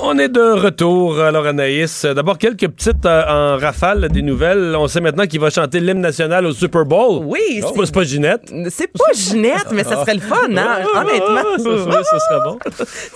On est de retour. Alors, Anaïs, d'abord quelques petites euh, en rafale des nouvelles. On sait maintenant qu'il va chanter l'hymne national au Super Bowl. Oui, C'est c'est- pas, c'est pas Ginette. C'est pas Ginette, mais ça serait le fun, hein? Honnêtement. ça, serait bon.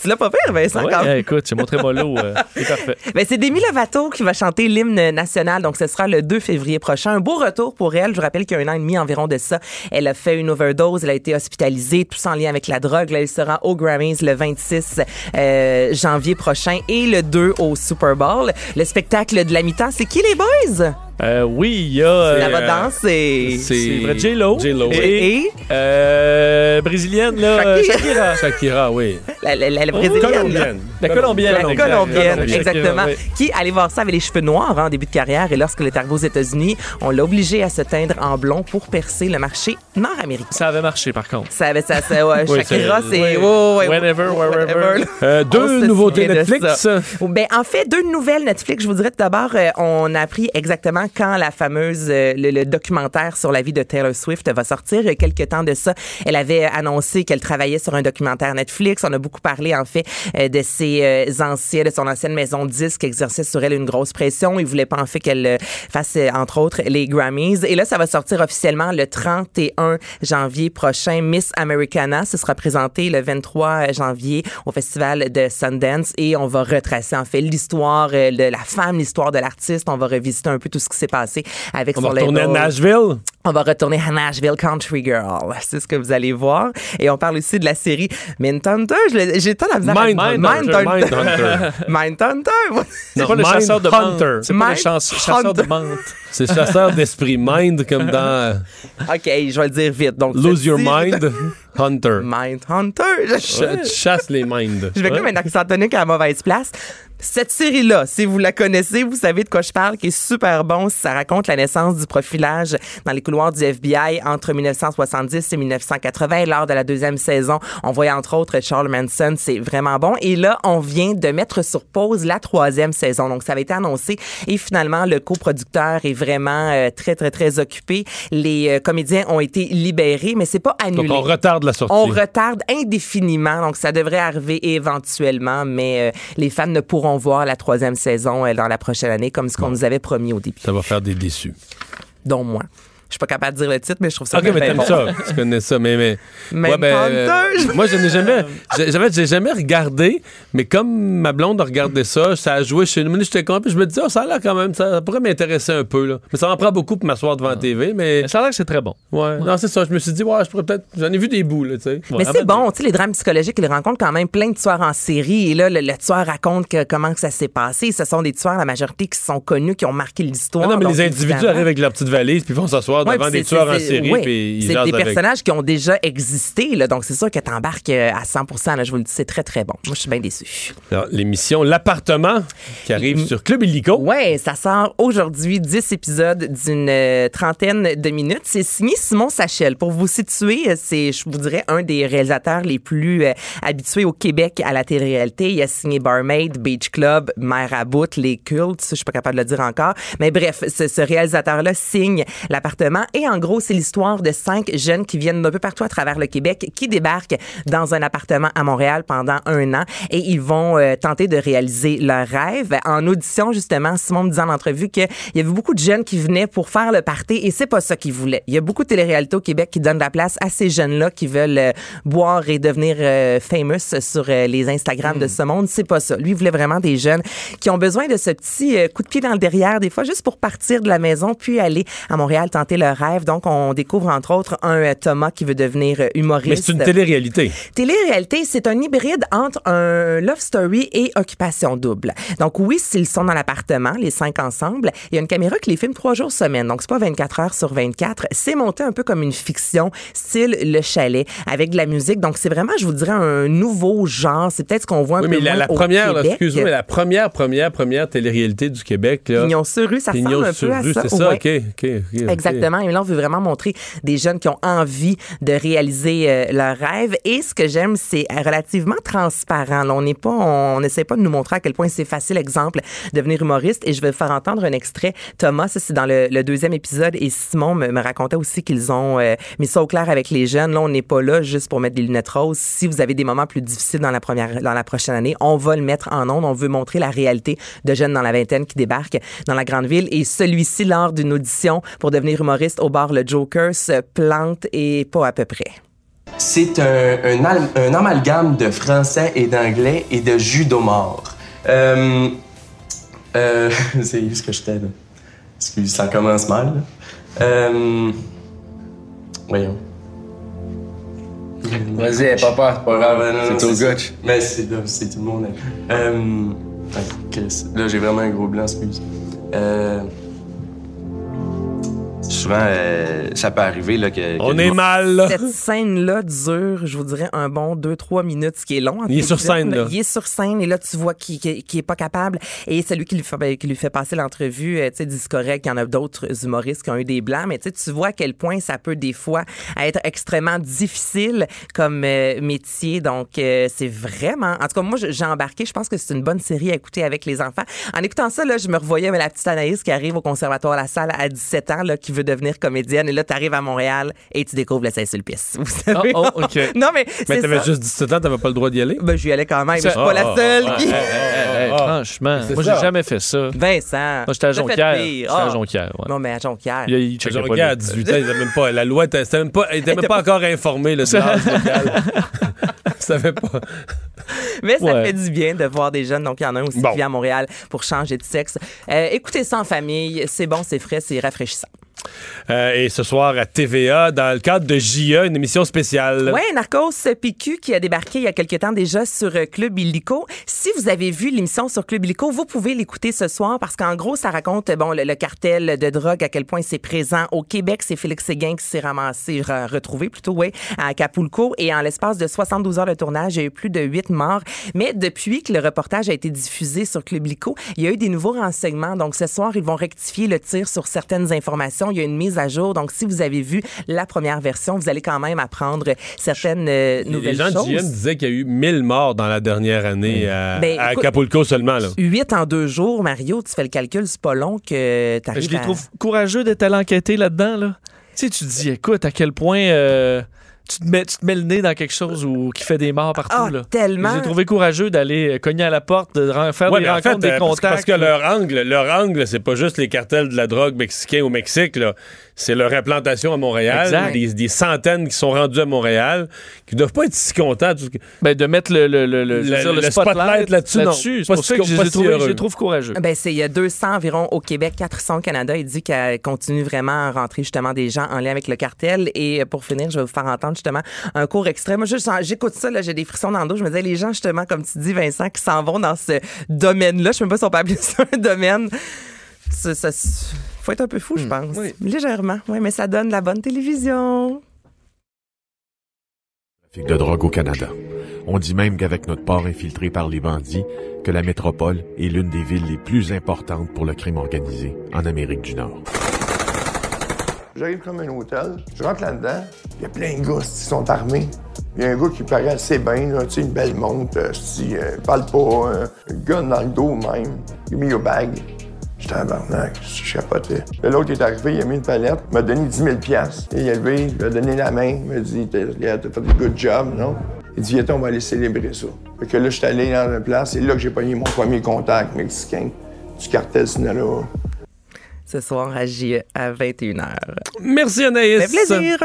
Tu l'as pas fait, Vincent, Ouais, quand même. eh, écoute, c'est mon trémolo. euh, c'est parfait. Ben, c'est Demi Lovato qui va chanter l'hymne national, donc ce sera le 2 février prochain. Un beau retour pour elle. Je vous rappelle qu'il y a un an et demi environ de ça, elle a fait une overdose, elle a été hospitalisée, tout ça en lien avec la drogue. Là, elle sera au Grammys le 26 euh, janvier prochain et le 2 au Super Bowl. Le spectacle de la mi-temps, c'est qui les boys? Euh, oui, il y a. euh, La va danser. C'est vrai, J-Lo. J-Lo, oui. Et, Et euh, brésilienne, là. euh, Shakira. Shakira. Shakira, oui. la, la, la- la brésilienne. Colombienne. La Colombienne. La Colombienne. colombienne, Shakira, exactement. oui. Qui, allez voir ça, avait les cheveux noirs hein, en début de carrière. Et lorsqu'elle est arrivée aux États-Unis, on l'a obligée à se teindre en blond pour percer le marché nord-américain. Ça avait marché, par contre. Ça avait ça, ça ouais, Oui, Shakira, c'est- oui. ouais, ouais, Whenever, wherever. Euh, deux nouveautés Netflix. Ben, en fait, deux nouvelles Netflix. Je vous dirais tout d'abord, euh, on a appris exactement quand la fameuse, euh, le, le documentaire sur la vie de Taylor Swift va sortir. Il y a quelques temps de ça, elle avait annoncé qu'elle travaillait sur un documentaire Netflix. On a beaucoup parlé, en fait, euh, de ses euh, anciens, de son ancienne maison de disques qui exerçait sur elle une grosse pression. Il voulait pas, en fait, qu'elle fasse, entre autres, les Grammys. Et là, ça va sortir officiellement le 31 janvier prochain. Miss Americana, ce sera présenté le 23 janvier au festival de Sundance et on va retracer en fait l'histoire de la femme, l'histoire de l'artiste. On va revisiter un peu tout ce qui s'est passé avec On son va retourner à label. Nashville? On va retourner à Nashville Country Girl. C'est ce que vous allez voir. Et on parle aussi de la série Mindhunter. J'ai tant la Mindhunter. Mindhunter. Mindhunter. C'est pas le chasseur de Hunter. menthe. C'est pas le Mind chasse- chasseur de Hunter. menthe. C'est chasseur d'esprit. Mind, comme dans OK, je vais le dire vite. Donc, Lose Your Mind. Hunter. Mindhunter. Je- Ch- Tu chasses les minds. Je vais comme un accent tonique à la mauvaise place. Cette série-là, si vous la connaissez, vous savez de quoi je parle, qui est super bon. Ça raconte la naissance du profilage dans les couloirs du FBI entre 1970 et 1980. Lors de la deuxième saison, on voyait entre autres Charles Manson. C'est vraiment bon. Et là, on vient de mettre sur pause la troisième saison. Donc, ça avait été annoncé. Et finalement, le coproducteur est vraiment euh, très, très, très occupé. Les euh, comédiens ont été libérés, mais c'est pas annulé. Donc, on retarde la sortie. On retarde indéfiniment, donc ça devrait arriver éventuellement, mais euh, les fans ne pourront voir la troisième saison euh, dans la prochaine année, comme ce qu'on nous avait promis au début, Ça va faire des déçus. dont moi. Je suis pas capable de dire le titre, mais je trouve ça Ok, bien, mais t'aimes bon. ça. Tu connais ça, mais. mais Même ben, euh, je- moi, je n'ai jamais. j'ai- J'avais, j'ai jamais regardé, mais comme ma blonde a regardé ça, ça a joué chez nous. Moi, J'étais content, puis je me disais, oh, ça a l'air quand même, ça, pourrait m'intéresser un peu, là. Mais ça m'en prend beaucoup pour m'asseoir devant la TV, mais. Mais Ça a l'air que c'est très bon. Ouais. Non, c'est ça. Je me suis dit, ouais, je pourrais peut-être. J'en ai vu des bouts, là, tu sais. Mais c'est bon, tu sais, les drames psychologiques, ils rencontrent quand même plein de tueurs en série. Et là, le, le tueur raconte que- comment que ça s'est passé. Ce sont des tueurs, la majorité, qui sont connus, qui ont marqué l'histoire. Ah non, mais Donc, les individus évidemment- arrivent avec leur petite valise, puis vont s'asseoir Devant des c'est- tueurs en série, ouais, puis C'est des avec. personnages qui ont déjà existé, là, donc c'est sûr que t'embarques euh, à 100 là, je vous le dis, c'est très, très bon. Moi, je suis bien. Alors, L'émission L'appartement, qui arrive sur Club Illico. Ouais, ça sort aujourd'hui, 10 épisodes d'une euh, trentaine de minutes. C'est signé Simon Sachel. Pour vous situer, euh, c'est, je vous dirais, un des réalisateurs les plus euh, habitués au Québec à la télé-réalité. Il a signé Barmaid, Beach Club, Mère à bout, Les Cultes, je suis pas capable de le dire encore. Mais bref, ce, ce réalisateur-là signe l'appartement. Et en gros, c'est l'histoire de cinq jeunes qui viennent d'un peu partout à travers le Québec, qui débarquent dans un appartement à Montréal pendant un an et ils vont euh, tenter de réaliser leur rêve. En audition, justement, Simon me disait en entrevue qu'il y avait beaucoup de jeunes qui venaient pour faire le party et c'est pas ça qu'ils voulaient. Il y a beaucoup de télé-réalités au Québec qui donnent la place à ces jeunes-là qui veulent euh, boire et devenir euh, famous sur euh, les Instagram de ce monde. C'est pas ça. Lui, il voulait vraiment des jeunes qui ont besoin de ce petit coup de pied dans le derrière, des fois, juste pour partir de la maison puis aller à Montréal tenter rêve. Donc, on découvre entre autres un euh, Thomas qui veut devenir euh, humoriste. Mais c'est une télé-réalité. Télé-réalité, c'est un hybride entre un love story et occupation double. Donc oui, s'ils sont dans l'appartement, les cinq ensemble, il y a une caméra qui les filme trois jours semaine. Donc c'est pas 24 heures sur 24. C'est monté un peu comme une fiction, style Le Chalet, avec de la musique. Donc c'est vraiment, je vous dirais, un nouveau genre. C'est peut-être ce qu'on voit un Oui, peu mais la, moins la première, excuse-moi, la première, première, première télé-réalité du Québec, là. Pignon sur rue, ça Pignon ressemble un sur peu à rue, ça. c'est ça, Ouais. OK, OK, OK, OK. Exactement. Justement. On veut vraiment montrer des jeunes qui ont envie de réaliser euh, leurs rêves. Et ce que j'aime, c'est relativement transparent. Là, on n'est pas, on n'essaie pas de nous montrer à quel point c'est facile, exemple, devenir humoriste. Et je vais faire entendre un extrait. Thomas, c'est dans le, le, deuxième épisode. Et Simon me, me racontait aussi qu'ils ont euh, mis ça au clair avec les jeunes. Là, on n'est pas là juste pour mettre des lunettes roses. Si vous avez des moments plus difficiles dans la première, dans la prochaine année, on va le mettre en ondes. On veut montrer la réalité de jeunes dans la vingtaine qui débarquent dans la grande ville. Et celui-ci, lors d'une audition pour devenir humoriste au bar Le Joker, se plante et pas à peu près. C'est un, un, al- un amalgame de français et d'anglais et de judo mort. Euh, euh, c'est ce que j'étais là. Excuse, ça commence mal. là. Euh, voyons. Vas-y, papa, c'est pas grave. Non, non, c'est au gauche. Mais c'est là, c'est tout le monde. Euh, là, j'ai vraiment un gros blanc, excuse. Euh, Souvent, euh, ça peut arriver là, que. On que est mal, là. Cette scène-là dure, je vous dirais, un bon 2-3 minutes, ce qui est long. Il est sur scène, là. Il est sur scène, et là, tu vois qu'il qu'il- qu'il est pas capable. Et celui qui lui fait, ben, qui lui fait passer l'entrevue, euh, tu sais, dit c'est correct, il y en a d'autres humoristes qui ont eu des blancs, mais tu sais, tu vois à quel point ça peut des fois être extrêmement difficile comme euh, métier. Donc, euh, c'est vraiment... En tout cas, moi, j'ai embarqué. Je pense que c'est une bonne série à écouter avec les enfants. En écoutant ça, là, je me revoyais avec la petite Anaïs qui arrive au Conservatoire La Salle à 17 ans, là, qui veut devenir comédienne. Et là, tu arrives à Montréal et tu découvres le Saint-Sulpice. Vous savez? Oh, oh, OK. non, mais Mais t'avais ça. juste 17 ans, t'avais pas le droit d'y aller? Ben, je y allais quand même. Je suis pas la seule qui... hey, hey, hey, franchement, moi, ça. j'ai jamais fait ça. Vincent. Moi, j'étais à Jonquière. J'étais à. Jonquière, ouais. Non, mais à Jonquière. Il, il regarde, à les- 18 ans, ils avaient même pas. La loi, était- c'était même pas, était même pas encore informée, le savaient pas. Mais ça Ouais. fait du bien de voir des jeunes. Donc, il y en a un aussi Bon. qui vient à Montréal pour changer de sexe. Euh, écoutez ça en famille. C'est bon, c'est frais, c'est rafraîchissant. Euh, et ce soir à TVA, dans le cadre de JA, une émission spéciale. Oui, Narcos PQ qui a débarqué il y a quelque temps déjà sur euh, Club Illico. Si vous avez vu l'émission sur Club Illico, vous pouvez l'écouter ce soir parce qu'en gros, ça raconte bon le, cartel de drogue, à quel point c'est présent au Québec. C'est Félix Séguin qui s'est ramassé, re- retrouvé plutôt, oui, à Acapulco. Et en l'espace de 72 heures de tournage, il y a eu plus de 8 morts. Mais depuis que le reportage a été diffusé sur Club Illico, il y a eu des nouveaux renseignements. Donc ce soir, ils vont rectifier le tir sur certaines informations. Il y a une mise à jour. Donc si vous avez vu la première version, vous allez quand même apprendre certaines euh, Les nouvelles gens de choses. JM disaient qu'il y a eu 1000 morts dans la dernière année à, Ben, à écoute- Acapulco seulement. Là. 8 en deux jours, Mario, tu fais le calcul, c'est pas long que tu Je les trouve courageux d'être allé enquêter là-dedans. Là. Tu sais, tu te dis, écoute, à quel point euh, tu, te mets, tu te mets le nez dans quelque chose où, qui fait des morts partout. Ah, là. tellement. Je les ai trouvé courageux d'aller euh, cogner à la porte, de faire Ouais, des en rencontres, fait, des euh, parce, contacts. parce que leur angle, leur angle, c'est pas juste les cartels de la drogue mexicains au Mexique, là. C'est leur implantation à Montréal. Des, des centaines qui sont rendus à Montréal, qui doivent pas être si contents. Ben, de mettre le, le, le, le- je veux Le- dire, le le spotlight spotlight, là-dessus, non. C'est pour ça que je pas les, trouve, heureux. je les trouve courageux. Ben, c'est il y a 200 environ au Québec, 400 au Canada. Il dit qu'elle continue vraiment à rentrer justement des gens en lien avec le cartel. Et euh, pour finir, je vais vous faire entendre justement un court extrait. Moi, j'écoute ça, là, j'ai des frissons dans le dos. Je me disais, les gens, justement, comme tu dis, Vincent, qui s'en vont dans ce domaine-là, je sais même pas si on peut appeler ça un domaine. Ça, ça- faut être un peu fou, je pense. Légèrement, oui, mais ça donne la bonne télévision. trafic de drogue au Canada. On dit même qu'avec notre port infiltré par les bandits, que la métropole est l'une des villes les plus importantes pour le crime organisé en Amérique du Nord. J'arrive comme un hôtel, je rentre là-dedans, il y a plein de gars qui sont armés. Il y a un gars qui paraît assez bien, là, tu sais, une belle montre, euh, si, euh, parle pas, euh, un gun dans le dos même. Il a mis au bag. J'étais en barnac, je chapotais. Là, L'autre est arrivé, il a mis une palette, il m'a donné 10 000 piastres. Il est levé, il m'a donné la main, il m'a dit T'as t'as fait un good job, non? Il dit Viens, on va aller célébrer ça. Fait que là, je suis allé dans une place, c'est là que j'ai pogné mon premier contact mexicain du cartel Sinaloa. Ce soir à J à 21h. Merci Anaïs. Fait plaisir.